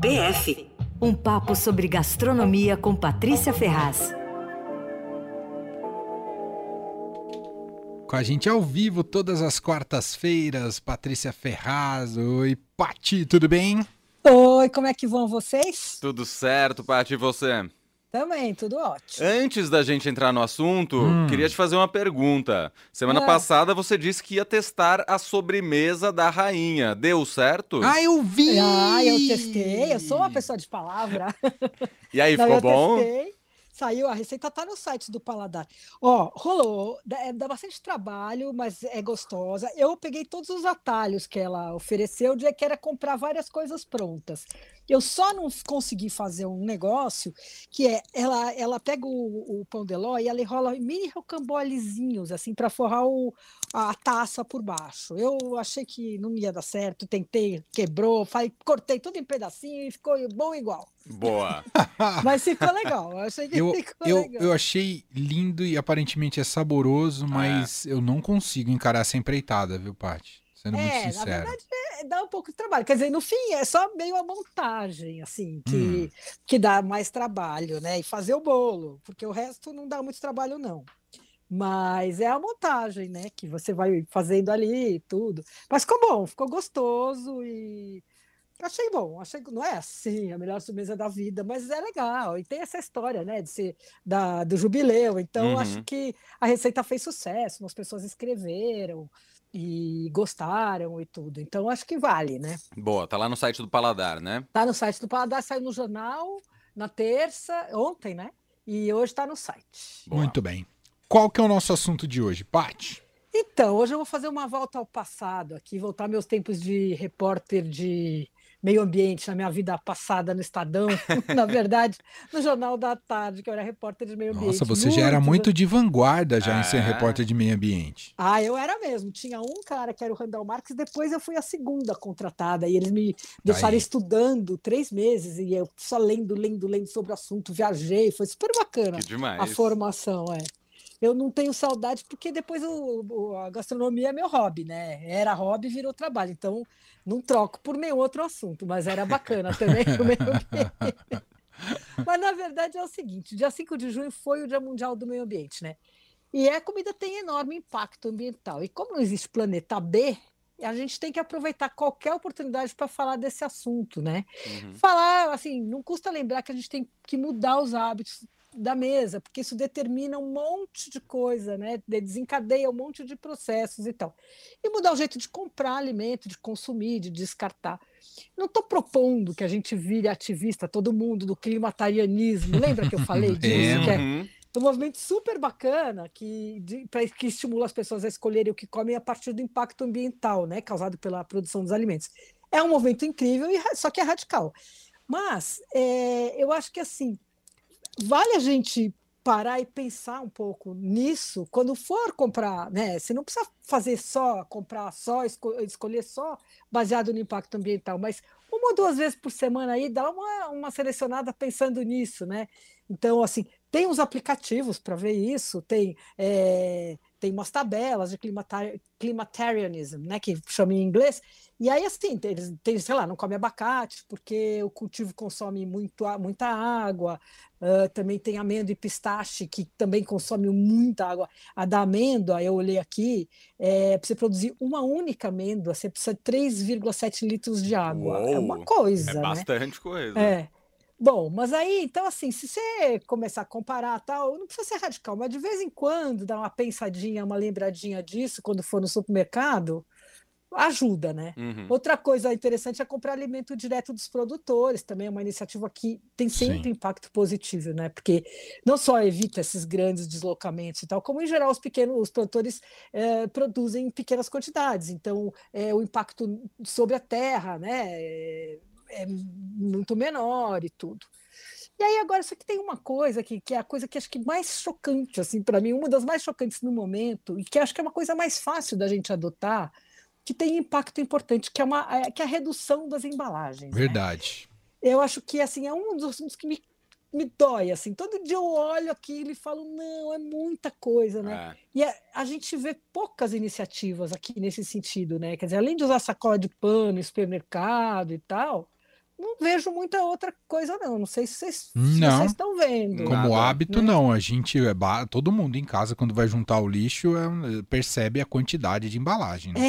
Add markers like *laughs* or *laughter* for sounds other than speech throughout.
PF um papo sobre gastronomia com Patrícia Ferraz. Com a gente ao vivo todas as quartas-feiras, Patrícia Ferraz. Oi, Pati, tudo bem? Oi, como é que vão vocês? Tudo certo, Pati, e você? Também, tudo ótimo. Antes da gente entrar no assunto, Hum. queria te fazer uma pergunta. Semana Ah. passada você disse que ia testar a sobremesa da rainha. Deu certo? Ah, eu vi! Ah, eu testei, eu sou uma pessoa de palavra. *laughs* E aí, Não, ficou eu bom? testei. Saiu, a receita tá no site do Paladar. Ó, rolou, dá, é, dá bastante trabalho, mas é gostosa. Eu peguei todos os atalhos que ela ofereceu, de que era comprar várias coisas prontas. Eu só não consegui fazer um negócio que é, ela, ela pega o, o pão de ló e ela enrola mini rocambolezinhos, assim, para forrar o, a taça por baixo. Eu achei que não ia dar certo, tentei, quebrou, falei, cortei tudo em pedacinho e ficou bom igual. Boa. *laughs* Mas ficou legal. Eu achei que Eu, ficou eu, legal. eu achei lindo e aparentemente é saboroso, mas eu não consigo encarar essa empreitada, viu, Pati? Sendo muito é, na sincero. verdade, é, dá um pouco de trabalho. Quer dizer, no fim, é só meio a montagem, assim, que, Hum. que dá mais trabalho, né? E fazer o bolo, porque o resto não dá muito trabalho, não. Mas é a montagem, né? Que você vai fazendo ali e tudo. Mas ficou bom, ficou gostoso e achei bom. Achei que não é assim a melhor sobremesa da vida, mas é legal. E tem essa história, né? De ser da, do jubileu. Então, Uhum. acho que a receita fez sucesso, as pessoas escreveram e gostaram e tudo. Então, acho que vale, né? Boa, tá lá no site do Paladar, né? Tá no site do Paladar, saiu no jornal na terça, ontem, né? E hoje está no site. Boa. Muito bem. Qual que é o nosso assunto de hoje, Pati? Então, hoje eu vou fazer uma volta ao passado aqui, voltar meus tempos de repórter de meio ambiente na minha vida passada no Estadão, *laughs* na verdade, no Jornal da Tarde, que eu era repórter de meio ambiente. Nossa, você já era muito de vanguarda já em ser É. repórter de meio ambiente. Ah, eu era mesmo. Tinha um cara que era o Randall Marques, depois eu fui a segunda contratada, e eles me deixaram Aí. estudando três meses, e eu só lendo, lendo, lendo sobre o assunto, viajei, foi super bacana Que demais. a formação, é. Eu não tenho saudade, porque depois o, o- a gastronomia é meu hobby, né? Era hobby, virou trabalho, então não troco por nenhum outro assunto, mas era bacana também *laughs* o meio ambiente. Mas na verdade é o seguinte: dia 5 de junho foi o Dia Mundial do Meio Ambiente, né? E a comida tem enorme impacto ambiental. E como não existe planeta B, a gente tem que aproveitar qualquer oportunidade para falar desse assunto, né? Uhum. Falar, assim, não custa lembrar que a gente tem que mudar os hábitos da mesa, porque isso determina um monte de coisa, né? De- Desencadeia um monte de processos e tal. E mudar o jeito de comprar alimento, de consumir, de descartar. Não estou propondo que a gente vire ativista, todo mundo do climatarianismo. Lembra que eu falei *laughs* disso? Que é Uhum. um movimento super bacana que, de- pra- que estimula as pessoas a escolherem o que comem a partir do impacto ambiental, né, causado pela produção dos alimentos. É um movimento incrível, e só que é radical. Mas é, eu acho que assim vale a gente parar e pensar um pouco nisso quando for comprar, né? Você não precisa fazer só, comprar só, esco- escolher só baseado no impacto ambiental, mas uma ou duas vezes por semana aí dá uma, uma selecionada pensando nisso, né? Então, assim, tem uns aplicativos para ver isso, tem, eh, tem umas tabelas de climatari- climatarianism, né, que chama em inglês, e aí, assim, tem- eles têm, sei lá, não come abacate, porque o cultivo consome muito, muita água, ah, também tem amêndoa e pistache, que também consome muita água. A da amêndoa, eu olhei aqui, é, para você produzir uma única amêndoa, você precisa de 3,7 litros de água. É uma Uou, coisa, É né? bastante coisa. É. Bom, mas aí, então, assim, se você começar a comparar tal, não precisa ser radical, mas de vez em quando dar uma pensadinha, uma lembradinha disso quando for no supermercado, ajuda, né? Uhum. Outra coisa interessante é comprar alimento direto dos produtores, também é uma iniciativa que tem sempre Sim. impacto positivo, né? Porque não só evita esses grandes deslocamentos e tal, como em geral os pequenos, os produtores eh, produzem em pequenas quantidades, então eh, o impacto sobre a terra, né? É, é muito menor e tudo. E aí agora só que tem uma coisa que, que é a coisa que acho que mais chocante assim para mim, uma das mais chocantes no momento e que acho que é uma coisa mais fácil da gente adotar, que tem impacto importante, que é uma é, que é a redução das embalagens. né? Verdade. Eu acho que assim é um dos assuntos que me, me dói assim. Todo dia eu olho aquilo e falo não, é muita coisa, né? É. E a, a gente vê poucas iniciativas aqui nesse sentido, né? Quer dizer, além de usar sacola de pano em supermercado e tal, não vejo muita outra coisa, não. Não sei se vocês, Não. se vocês estão vendo. Como Nada, hábito, né? não. A gente, é todo mundo em casa, quando vai juntar o lixo, é- percebe a quantidade de embalagem. né?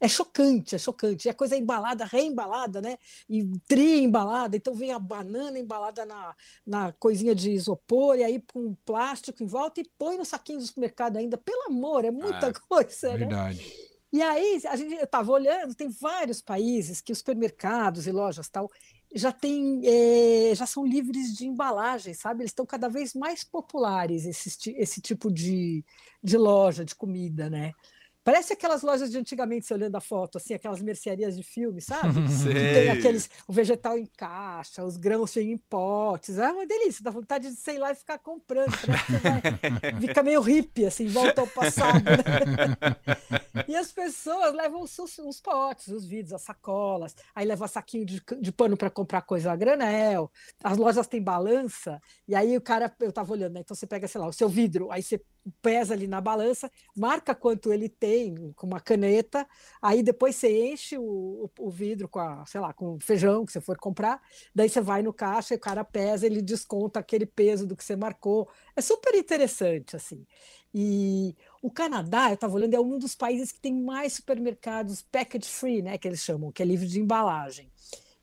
É, é chocante, é chocante. A coisa é embalada, reembalada, né? E tri embalada, então vem a banana embalada na, na coisinha de isopor, e aí com plástico em volta e põe no saquinho do supermercado ainda. Pelo amor, é muita Ah, coisa, né? Verdade. E aí, a gente, estava olhando, tem vários países que os supermercados e lojas tal já tem, eh, já são livres de embalagem, sabe? Eles estão cada vez mais populares, esse, esse tipo de, de loja de comida, né? Parece aquelas lojas de antigamente, você olhando a foto, assim, aquelas mercearias de filme, sabe? *laughs* Que Sei. tem aqueles, o vegetal em caixa, os grãos em potes. É uma delícia, dá vontade de, sei lá, e ficar comprando. que vai- *laughs* Fica meio hippie, assim, volta ao passado. Né? *laughs* E as pessoas levam os, os- os potes, os vidros, as sacolas, aí leva saquinho de, de pano para comprar coisa a granel. As lojas têm balança, e aí o cara, eu estava olhando, né? Então você pega, sei lá, o seu vidro, aí você pesa ali na balança, marca quanto ele tem com uma caneta, aí depois você enche o, o- vidro com a, sei lá, com feijão que você for comprar, daí você vai no caixa e o cara pesa, ele desconta aquele peso do que você marcou. É super interessante, assim. E o Canadá, eu estava olhando, é um dos países que tem mais supermercados package free, né, que eles chamam, que é livre de embalagem.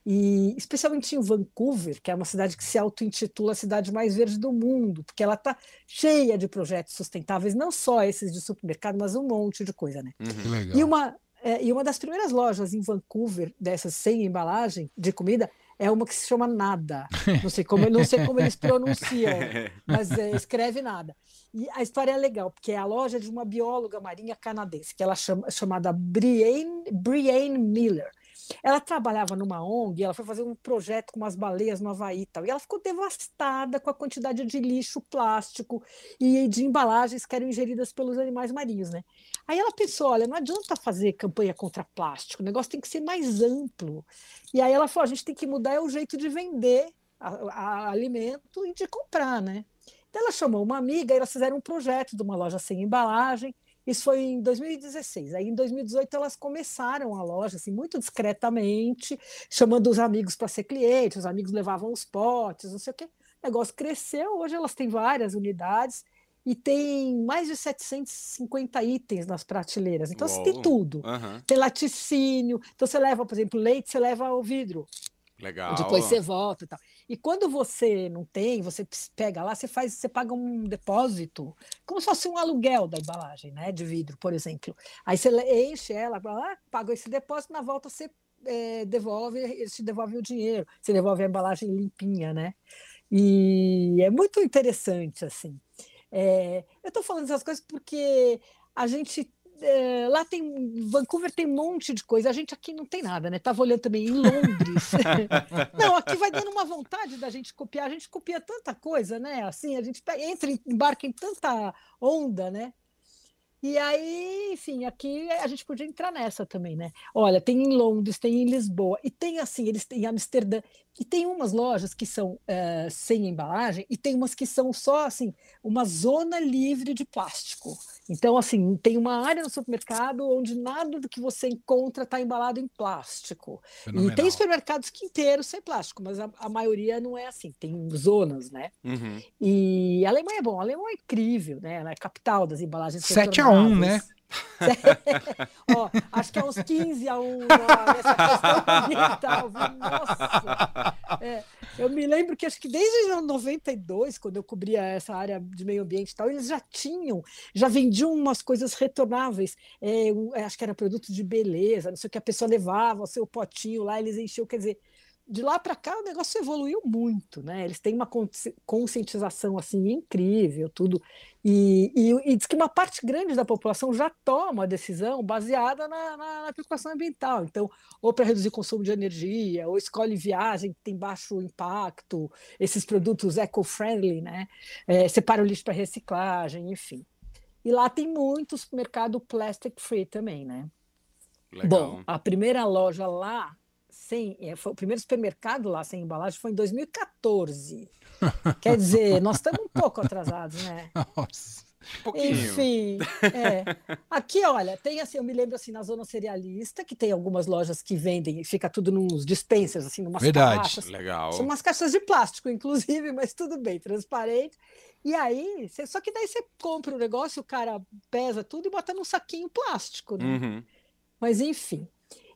E especialmente em Vancouver, que é uma cidade que se auto-intitula a cidade mais verde do mundo, porque ela está cheia de projetos sustentáveis, não só esses de supermercado, mas um monte de coisa, né? Que Uhum. legal. E uma, é, e uma das primeiras lojas em Vancouver, dessas sem embalagem de comida, é uma que se chama Nada. Não sei como, não sei como eles pronunciam, *laughs* mas é, escreve Nada. E a história é legal, porque é a loja de uma bióloga marinha canadense, que ela chama, chamada Brienne, Brienne Miller. Ela trabalhava numa ONG, ela foi fazer um projeto com umas baleias no Havaí e tal, e ela ficou devastada com a quantidade de lixo, plástico e de embalagens que eram ingeridas pelos animais marinhos, né? Aí ela pensou, olha, não adianta fazer campanha contra plástico, o negócio tem que ser mais amplo. E aí ela falou, a gente tem que mudar é o jeito de vender a, a- alimento e de comprar, né? Então ela chamou uma amiga e elas fizeram um projeto de uma loja sem embalagem. Isso foi em 2016. Aí em 2018 elas começaram a loja assim muito discretamente, chamando os amigos para ser cliente, os amigos levavam os potes, não sei o quê. O negócio cresceu, hoje elas têm várias unidades e tem mais de 750 itens nas prateleiras. Então você tem Uou. tudo. Aham. Tem laticínio, então você leva, por exemplo, leite, você leva o vidro. Legal. Depois você volta e tal. E quando você não tem, você pega lá, você faz, você paga um depósito, como se fosse um aluguel da embalagem, né, de vidro, por exemplo. Aí você enche ela, lá, paga esse depósito, na volta você eh, devolve, eles te devolvem o dinheiro, você devolve a embalagem limpinha, né? E é muito interessante, assim. É, eu estou falando essas coisas porque a gente é, lá tem Vancouver tem um monte de coisa, a gente aqui não tem nada, né? Tava olhando também em Londres. *laughs* não, aqui vai dando uma vontade da gente copiar, a gente copia tanta coisa, né? Assim, a gente pega- entra, em- embarca em tanta onda, né? E aí, enfim, aqui a gente podia entrar nessa também, né? Olha, tem em Londres, tem em Lisboa, e tem assim, eles têm em Amsterdã, e tem umas lojas que são eh, sem embalagem, e tem umas que são só assim, uma zona livre de plástico. Então, assim, tem uma área no supermercado onde nada do que você encontra está embalado em plástico. E Fenomenal. tem supermercados que inteiros sem plástico, mas a, a maioria não é assim, tem zonas, né? Uhum. E a Alemanha é bom, a Alemanha é incrível, né? Ela é a capital das embalagens 7 a 1, né? *laughs* Ó, acho que é uns 15 a 1 ó, nessa questão ambiental. Nossa! É, eu me lembro que acho que desde o 92, quando eu cobria essa área de meio ambiente e tal, eles já tinham, já vendiam umas coisas retornáveis. É, é, acho que era produto de beleza, não sei o que a pessoa levava, o seu potinho lá, eles enchiam, quer dizer. De lá para cá o negócio evoluiu muito, né? Eles têm uma consci- conscientização assim incrível, tudo. E, e, e diz que uma parte grande da população já toma a decisão baseada na, na- na preocupação ambiental. Então, ou para reduzir o consumo de energia, ou escolhe viagem que tem baixo impacto, esses produtos eco-friendly, né? É, separa o lixo para reciclagem, enfim. E lá tem muito supermercado plastic free também, né? Legal. Bom, a primeira loja lá, sem, eh, foi, o primeiro supermercado lá sem embalagem foi em 2014. Quer dizer, nós estamos um pouco atrasados, né? *laughs* Nossa. Um. Enfim, é. Aqui, olha, tem assim, eu me lembro assim, na zona cerealista, que tem algumas lojas que vendem e fica tudo nos dispensers, assim, numas Verdade. caixas. Legal. São umas caixas de plástico, inclusive, *laughs* mas tudo bem, transparente. E aí, cê- só que daí você compra o negócio, o cara pesa tudo e bota num saquinho plástico, né? Uhum. Mas enfim.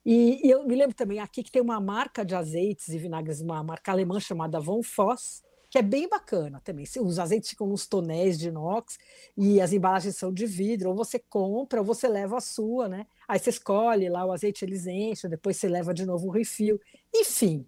E, e eu me lembro também aqui que tem uma marca de azeites e vinagres, uma marca alemã chamada Von Voss, que é bem bacana também. Os azeites ficam nos tonéis de inox e as embalagens são de vidro, ou você compra ou você leva a sua, né? Aí você escolhe lá o azeite, eles enchem, depois você leva de novo o refil. Enfim,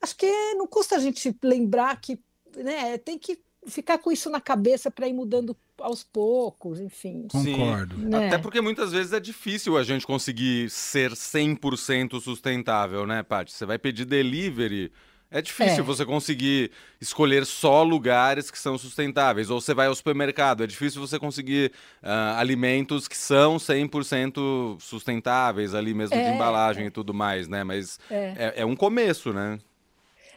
acho que não custa a gente lembrar que né, tem que ficar com isso na cabeça para ir mudando aos poucos, enfim. Sim. Concordo. né? Até porque muitas vezes é difícil a gente conseguir ser 100% sustentável, né, Paty? Você vai pedir delivery, é difícil É. você conseguir escolher só lugares que são sustentáveis. Ou você vai ao supermercado, é difícil você conseguir ah, alimentos que são 100% sustentáveis ali mesmo de É, embalagem e tudo mais, né? Mas É. é, é um começo, né?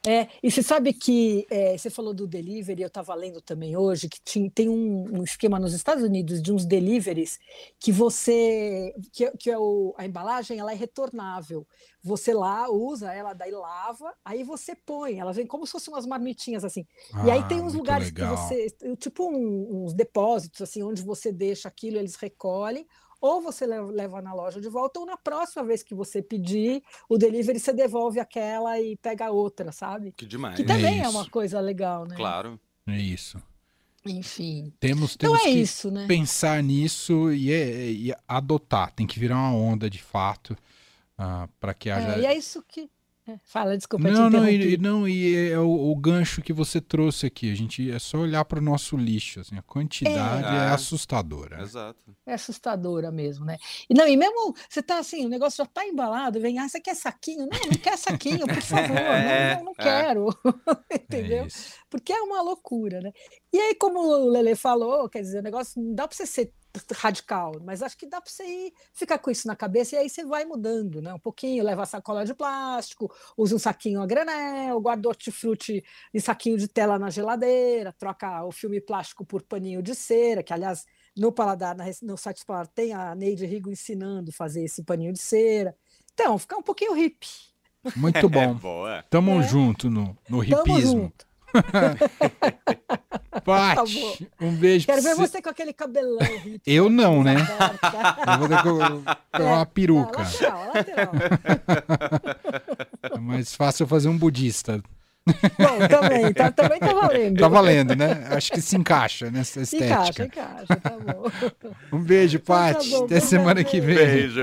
É, e você sabe que é, você falou do delivery, eu estava lendo também hoje que tinha- tem um, um esquema nos Estados Unidos de uns deliveries que você que, que é o, a embalagem ela é retornável. Você lá usa ela, daí lava, aí você põe, elas vêm como se fossem umas marmitinhas assim. e aí Ah, tem uns lugares legal. que você, tipo um- uns depósitos assim, onde você deixa aquilo, eles recolhem. Ou você leva, na loja de volta, ou na próxima vez que você pedir o delivery, você devolve aquela e pega outra, sabe? Que demais. Que também é isso. uma coisa legal, né? Claro. É isso. Enfim. Temos, Então temos é que isso, né? pensar nisso e, é- e adotar. Tem que virar uma onda de fato para que haja. É, e é isso que. É, fala, desculpa, Não, te não, e, não, e é o, o gancho que você trouxe aqui. A gente é só olhar para o nosso lixo. Assim, a quantidade é, É. assustadora. Exato. É assustadora mesmo, né? E não, e mesmo você tá assim, o negócio já tá embalado, vem, ah, você quer saquinho? Não, não quer saquinho, por favor, *laughs* É, não, não, não é. quero. *laughs* É Entendeu? Porque é uma loucura, né? E aí, como o Lele falou, quer dizer, o negócio não dá para você ser radical, mas acho que dá para você ir, ficar com isso na cabeça e aí você vai mudando, né? Um pouquinho, leva a sacola de plástico, usa um saquinho a granel, guarda hortifruti em saquinho de tela na geladeira, troca o filme plástico por paninho de cera, que aliás no Paladar, no site do Paladar tem a Neide Rigo ensinando a fazer esse paninho de cera. Então, ficar um pouquinho hippie. Muito *laughs* É bom. boa. Tamo É. junto no, no Tamo hipismo. junto. *laughs* Paty, um beijo Quero ver você. você com aquele cabelão hippie. Eu não, né? Eu vou ter que colocar uma peruca. É, lateral, lateral. É mais fácil eu fazer um budista. Bom, também, tá, também tá valendo. Tá valendo, né? Acho que se encaixa nessa Encaixa, estética. encaixa, tá bom. Um beijo, Então tá Paty. bom, Até semana que vem. Beijo.